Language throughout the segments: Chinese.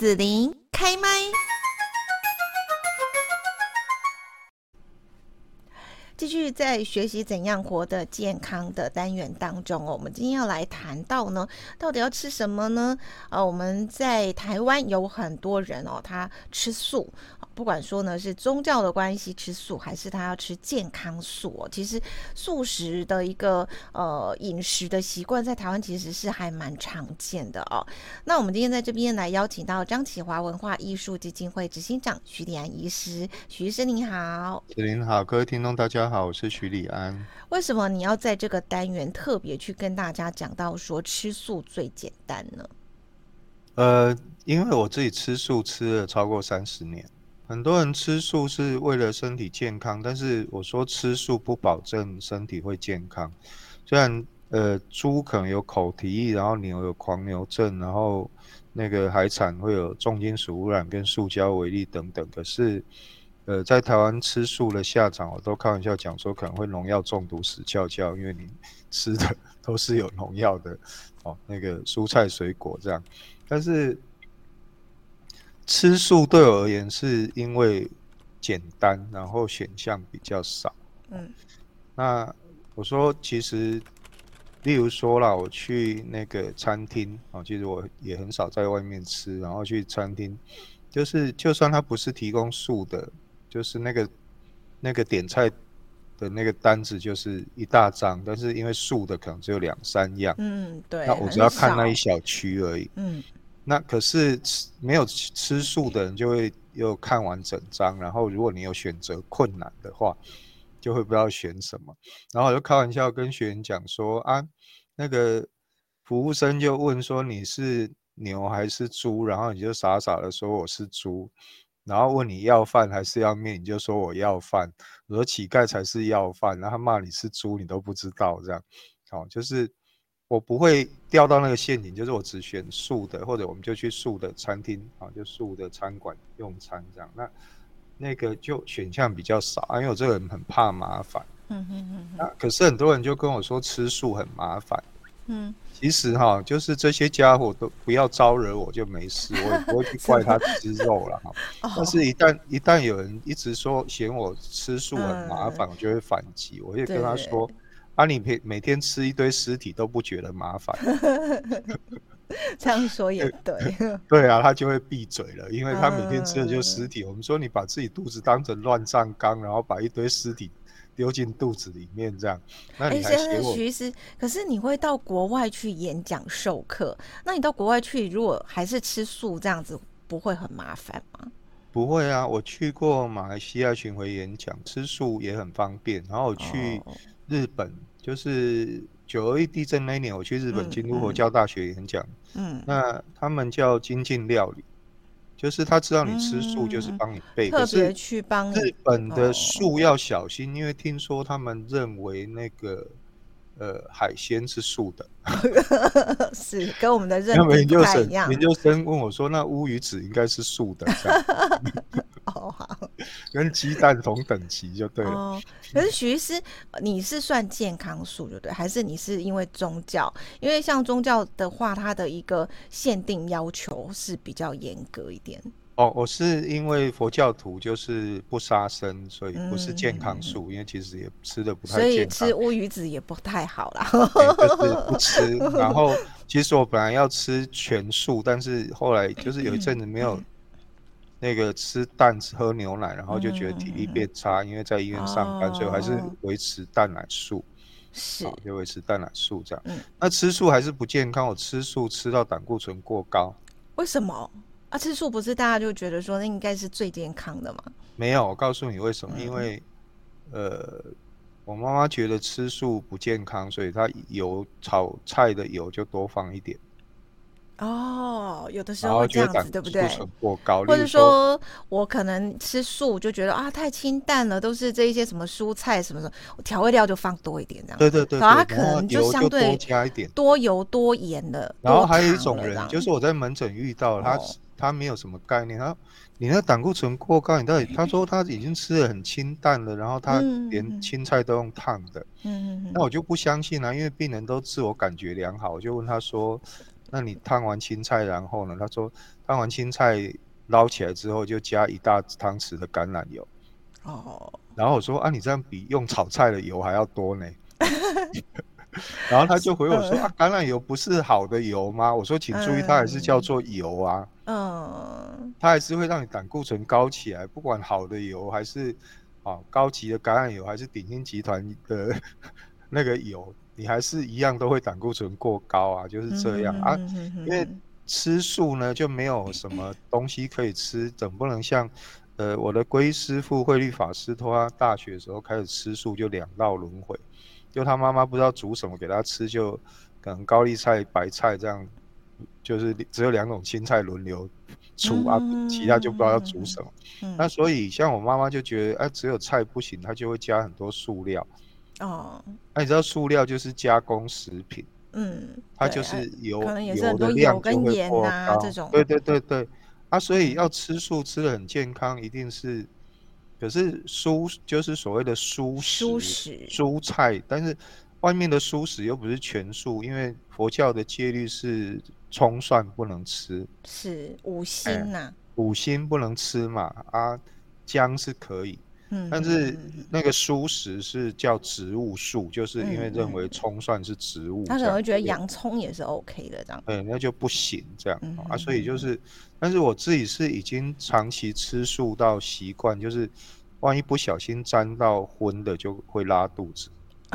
子琳开麦。继续在学习怎样活得健康的单元当中哦，我们今天要来谈到呢，到底要吃什么呢？呃，我们在台湾有很多人哦，他吃素。不管说呢是宗教的关系吃素，还是他要吃健康素哦，其实素食的一个呃饮食的习惯在台湾其实是还蛮常见的哦。那我们今天在这边来邀请到张启华文化艺术基金会执行长徐礼安医师，徐医师您好。您好，各位听众大家好，我是徐礼安。为什么你要在这个单元特别去跟大家讲到说吃素最简单呢？呃，因为我自己吃素吃了超过三十年。很多人吃素是为了身体健康，但是我说吃素不保证身体会健康。虽然呃猪可能有口蹄疫，然后牛有狂牛症，然后那个海产会有重金属污染跟塑胶微粒等等，可是呃在台湾吃素的下场，我都开玩笑讲说可能会农药中毒死翘翘，因为你 吃的都是有农药的哦，那个蔬菜水果这样，但是。吃素对我而言是因为简单，然后选项比较少。嗯，那我说其实，例如说啦，我去那个餐厅啊，其实我也很少在外面吃，然后去餐厅，就是就算它不是提供素的，就是那个那个点菜的那个单子就是一大张，但是因为素的可能只有两三样。嗯，对。那我只要看那一小区而已。嗯。那可是吃没有吃素的人就会又看完整张，然后如果你有选择困难的话，就会不知道选什么。然后我就开玩笑跟学员讲说啊，那个服务生就问说你是牛还是猪，然后你就傻傻的说我是猪，然后问你要饭还是要面，你就说我要饭。我说乞丐才是要饭，然后他骂你是猪，你都不知道这样，好就是。我不会掉到那个陷阱，就是我只选素的，或者我们就去素的餐厅啊，就素的餐馆用餐这样。那那个就选项比较少啊，因为我这个人很怕麻烦。嗯嗯嗯。那可是很多人就跟我说吃素很麻烦。嗯。其实哈，就是这些家伙都不要招惹我就没事，我也不会去怪他 吃肉了哈。但是一旦一旦有人一直说嫌我吃素很麻烦，我就会反击，我会跟他说。啊，你每每天吃一堆尸体都不觉得麻烦？这样说也对。对啊，他就会闭嘴了，因为他每天吃的就是尸体。我们说你把自己肚子当成乱葬岗，然后把一堆尸体丢进肚子里面，这样，那你还写我？徐医师，可是你会到国外去演讲授课，那你到国外去，如果还是吃素这样子，不会很麻烦吗？不会啊，我去过马来西亚巡回演讲，吃素也很方便。然后我去日本。就是九二一地震那一年，我去日本京都佛教大学演讲。嗯，那他们叫精进料理，就是他知道你吃素，就是帮你备。特别去帮日本的素要小心，因为听说他们认为那个呃海鲜是素的，是跟我们的认知不太一样。研究生问我说：“那乌鱼子应该是素的？” 哦，好，跟鸡蛋同等级就对了。哦，可是许医师，你是算健康素就对，还是你是因为宗教？因为像宗教的话，它的一个限定要求是比较严格一点。哦，我是因为佛教徒，就是不杀生，所以不是健康素。嗯、因为其实也吃的不太健康，所以吃乌鱼子也不太好啦。就是不 吃。然后其实我本来要吃全素，但是后来就是有一阵子没有。那个吃蛋吃喝牛奶，然后就觉得体力变差，嗯、因为在医院上班，哦、所以我还是维持蛋奶素，是就维持蛋奶素这样。嗯、那吃素还是不健康，我吃素吃到胆固醇过高。为什么啊？吃素不是大家就觉得说那应该是最健康的吗？没有，我告诉你为什么？嗯、因为呃，我妈妈觉得吃素不健康，所以她油炒菜的油就多放一点。哦，有的时候会这样子，对不对？过高，或者说我可能吃素就觉得啊太清淡了，都是这一些什么蔬菜什么什么，我调味料就放多一点这样。对对对，然后它可能就相对多加一点，多油多盐的。然后还有一种人，就是我在门诊遇到他，他没有什么概念，他你那胆固醇过高，你到底他说他已经吃的很清淡了，然后他连青菜都用烫的，嗯嗯，那我就不相信啊，因为病人都自我感觉良好，我就问他说。那你烫完青菜，然后呢？他说烫完青菜捞起来之后，就加一大汤匙的橄榄油。哦。然后我说啊，你这样比用炒菜的油还要多呢。然后他就回我说啊，橄榄油不是好的油吗？我说请注意，它还是叫做油啊。嗯。它还是会让你胆固醇高起来，不管好的油还是啊高级的橄榄油，还是鼎鑫集团的那个油。你还是一样都会胆固醇过高啊，就是这样啊。因为吃素呢，就没有什么东西可以吃，总不能像呃我的皈依师父慧律法师，他大学的时候开始吃素，就两道轮回，就他妈妈不知道煮什么给他吃，就可能高丽菜、白菜这样，就是只有两种青菜轮流出啊，其他就不知道要煮什么。那所以像我妈妈就觉得，哎，只有菜不行，她就会加很多素料。哦，那、啊、你知道塑料就是加工食品，嗯，它就是油，可能也是很多油跟盐啊这种，对对对对，啊，所以要吃素吃的很健康，一定是，可是蔬就是所谓的蔬食，蔬食蔬菜，但是外面的蔬食又不是全素，因为佛教的戒律是葱蒜不能吃，是五辛呐、五辛不能吃嘛，啊，姜是可以。但是那个蔬食是叫植物素，就是因为认为葱蒜是植物，他可能会觉得洋葱也是 OK 的这样。对，那就不行这样啊，所以就是，但是我自己是已经长期吃素到习惯，就是万一不小心沾到荤的就会拉肚子，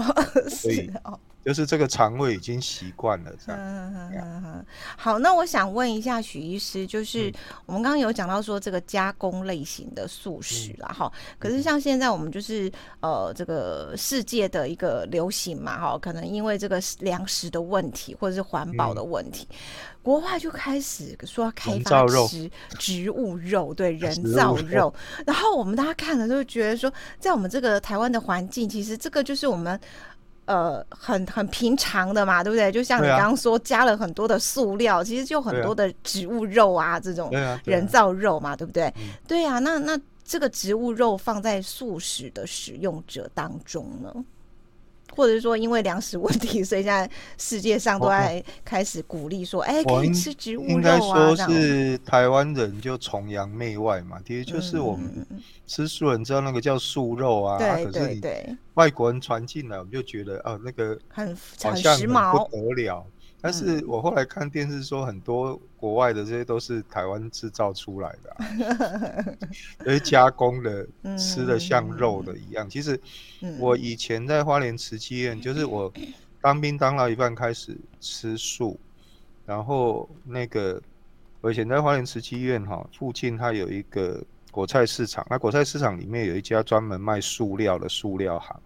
所以哦。就是这个肠胃已经习惯了这样。嗯嗯嗯嗯。好，那我想问一下许医师，就是我们刚刚有讲到说这个加工类型的素食啦，哈、可是像现在我们就是呃这个世界的一个流行嘛，哈，可能因为这个粮食的问题或者是环保的问题，国外就开始说要开发吃植物肉，对人造肉。然后我们大家看了都会觉得说，在我们这个台湾的环境，其实这个就是我们。呃，很很平常的嘛，对不对？就像你刚刚说，加了很多的塑料，其实就很多的植物肉啊，这种人造肉嘛，对不对？对啊，那那这个植物肉放在素食的使用者当中呢？或者是说，因为粮食问题，所以现在世界上都在开始鼓励说，哎，可以吃植物肉啊。应该说是台湾人就崇洋媚外嘛，其实就是我们吃素人知道那个叫素肉啊，可是你外国人传进来，我们就觉得啊，那个很很时髦不得了。但是我后来看电视说，很多国外的这些都是台湾制造出来的，啊，因为加工的，吃的像肉的一样。其实我以前在花莲慈济院，就是我当兵当到一半开始吃素，然后那个我以前在花莲慈济院哈附近，它有一个果菜市场，那果菜市场里面有一家专门卖塑料的塑料行。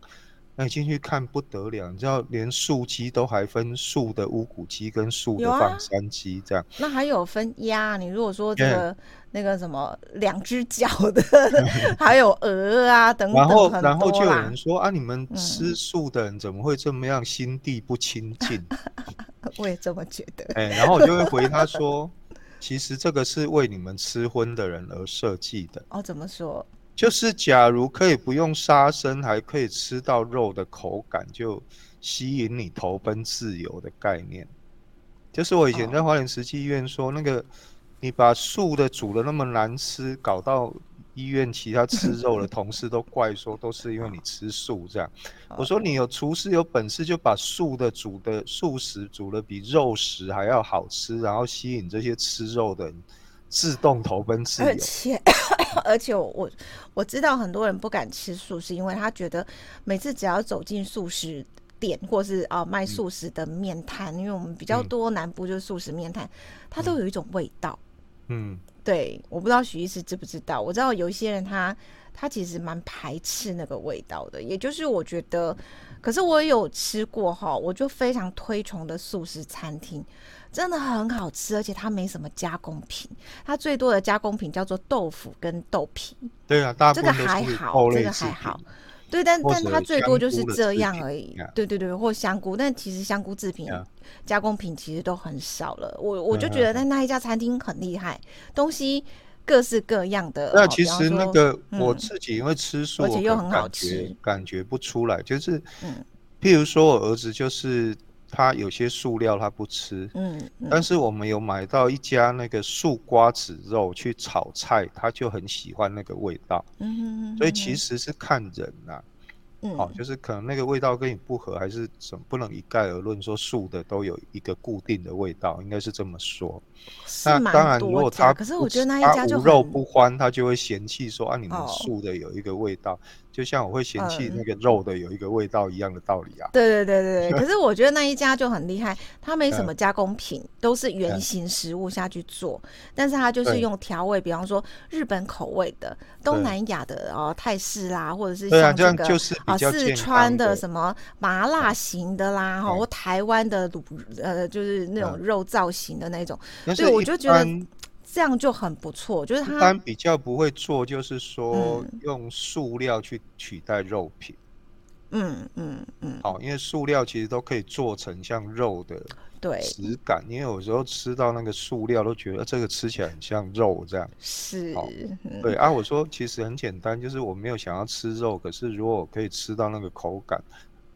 那你进去看不得了，你知道连素鸡都还分素的乌骨鸡跟素的放山鸡这样。那还有分鸭，你如果说这个那个什么两只脚的，还有鹅啊等等。然后然后就有人说啊，你们吃素的人怎么会这么样心地不清净？我也这么觉得。哎，然后我就会回他说，其实这个是为你们吃荤的人而设计的。哦，怎么说？就是，假如可以不用杀生，还可以吃到肉的口感，就吸引你投奔自由的概念。就是我以前在花莲慈济医院说，那个你把素的煮的那么难吃，搞到医院其他吃肉的同事都怪说，都是因为你吃素这样。我说你有厨师有本事，就把素的煮的素食煮的比肉食还要好吃，然后吸引这些吃肉的人。自动投奔自由，而且 而且我我知道很多人不敢吃素，是因为他觉得每次只要走进素食店，或是啊卖素食的面摊，嗯、因为我们比较多南部就是素食面摊，它都有一种味道。嗯，对，我不知道许医师知不知道，我知道有一些人他他其实蛮排斥那个味道的，也就是我觉得，可是我有吃过哈，我就非常推崇的素食餐厅。真的很好吃，而且它没什么加工品，它最多的加工品叫做豆腐跟豆皮。对啊，大部分这个还好，这个还好。对，但但它最多就是这样而已。对对对，或香菇，但其实香菇制品、加工品其实都很少了。我我就觉得，但那一家餐厅很厉害，东西各式各样的。那其实那个我自己因为吃素，而且又很好吃，感觉不出来。就是，譬如说我儿子就是。他有些素料他不吃，嗯，嗯，但是我们有买到一家那个素瓜子肉去炒菜，他就很喜欢那个味道，嗯所以其实是看人呐、啊。嗯，好、哦，就是可能那个味道跟你不合，还是什么，不能一概而论说素的都有一个固定的味道，应该是这么说。那当然，如果他可是我觉得那一家就无肉不欢，他就会嫌弃说啊，你们素的有一个味道。哦就像我会嫌弃那个肉的有一个味道一样的道理啊。对对对对对。可是我觉得那一家就很厉害，他没什么加工品，都是原型食物下去做，但是他就是用调味，比方说日本口味的、东南亚的哦泰式啦，或者是像这个啊四川的什么麻辣型的啦，哈或台湾的卤呃就是那种肉造型的那种，所以我就觉得。这样就很不错，就是他一般比较不会做，就是说用塑料去取代肉品。嗯嗯嗯嗯。好，因为塑料其实都可以做成像肉的对质感，因为有时候吃到那个塑料都觉得这个吃起来很像肉这样。是。对啊，我说其实很简单，就是我没有想要吃肉，可是如果我可以吃到那个口感。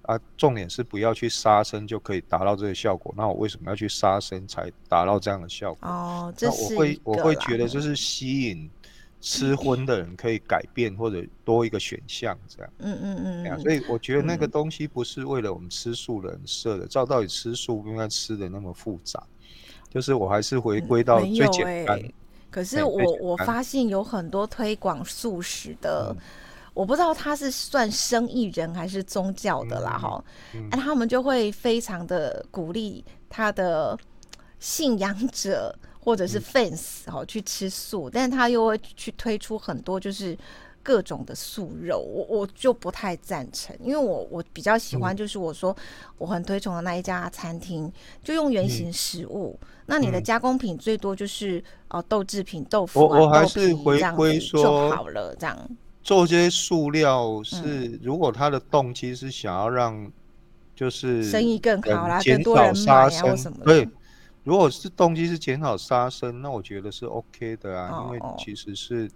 啊，重点是不要去杀生就可以达到这个效果。那我为什么要去杀生才达到这样的效果？哦，这是我会我会觉得就是吸引吃荤的人可以改变或者多一个选项这样。嗯嗯嗯，嗯。所以我觉得那个东西不是为了我们吃素人设的。照道理吃素不应该吃的那么复杂，就是我还是回归到最简单。欸、可是我我发现有很多推广素食的。嗯我不知道他是算生意人还是宗教的啦，哈、嗯，哎、嗯，他们就会非常的鼓励他的信仰者或者是 fans 哈、嗯、去吃素，但是他又会去推出很多就是各种的素肉，我我就不太赞成，因为我我比较喜欢就是我说我很推崇的那一家餐厅，就用原型食物，嗯、那你的加工品最多就是哦豆制品、豆腐、啊、我我还是回归说就好了这样。做这些塑料是，如果他的动机是想要让，就是生意更好啦，减少杀生，对，如果是动机是减少杀生，那我觉得是 OK 的啊，因为其实是，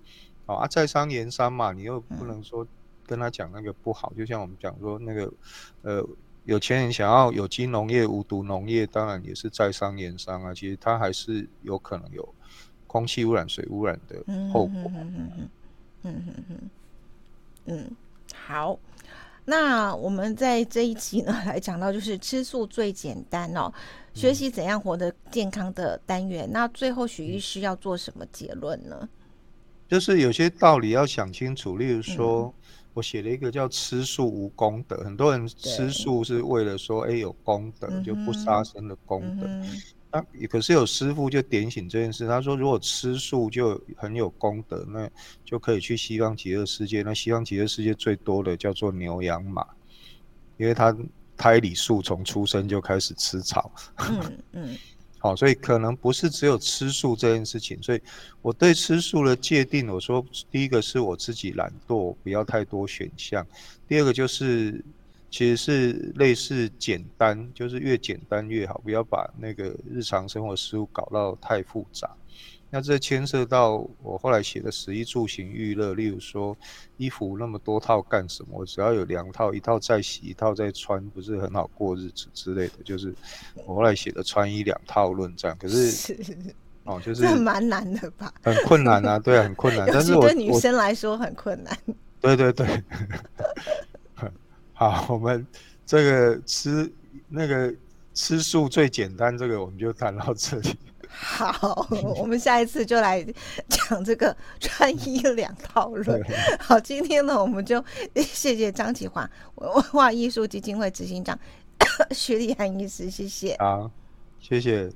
啊，在商言商嘛，你又不能说跟他讲那个不好，就像我们讲说那个，呃，有钱人想要有机农业、无毒农业，当然也是在商言商啊，其实他还是有可能有空气污染、水污染的后果。嗯嗯嗯嗯嗯嗯，好，那我们在这一期呢 来讲到就是吃素最简单哦，学习怎样活得健康的单元。嗯、那最后许医师要做什么结论呢？就是有些道理要想清楚，例如说，嗯、我写了一个叫“吃素无功德”，很多人吃素是为了说，哎，有功德，就不杀生的功德。嗯啊，可是有师傅就点醒这件事，他说如果吃素就很有功德，那就可以去西方极乐世界。那西方极乐世界最多的叫做牛羊马，因为他胎里素从出生就开始吃草。嗯嗯。好，所以可能不是只有吃素这件事情。所以我对吃素的界定，我说第一个是我自己懒惰，不要太多选项；第二个就是。其实是类似简单，就是越简单越好，不要把那个日常生活事物搞到太复杂。那这牵涉到我后来写的食衣住行娱乐，例如说衣服那么多套干什么？我只要有两套，一套再洗，一套再穿，不是很好过日子之类的。就是我后来写的穿衣两套论战，可是，是哦，就 是这蛮难的吧？很困难啊，对啊，很困难。但是对女生来说很困难。对 对对。好，我们这个吃那个吃素最简单，这个我们就谈到这里。好，我们下一次就来讲这个 穿衣两套 论。好，今天呢，我们就谢谢张启华文化艺术基金会执行长 徐立涵医师，谢谢。好，谢谢。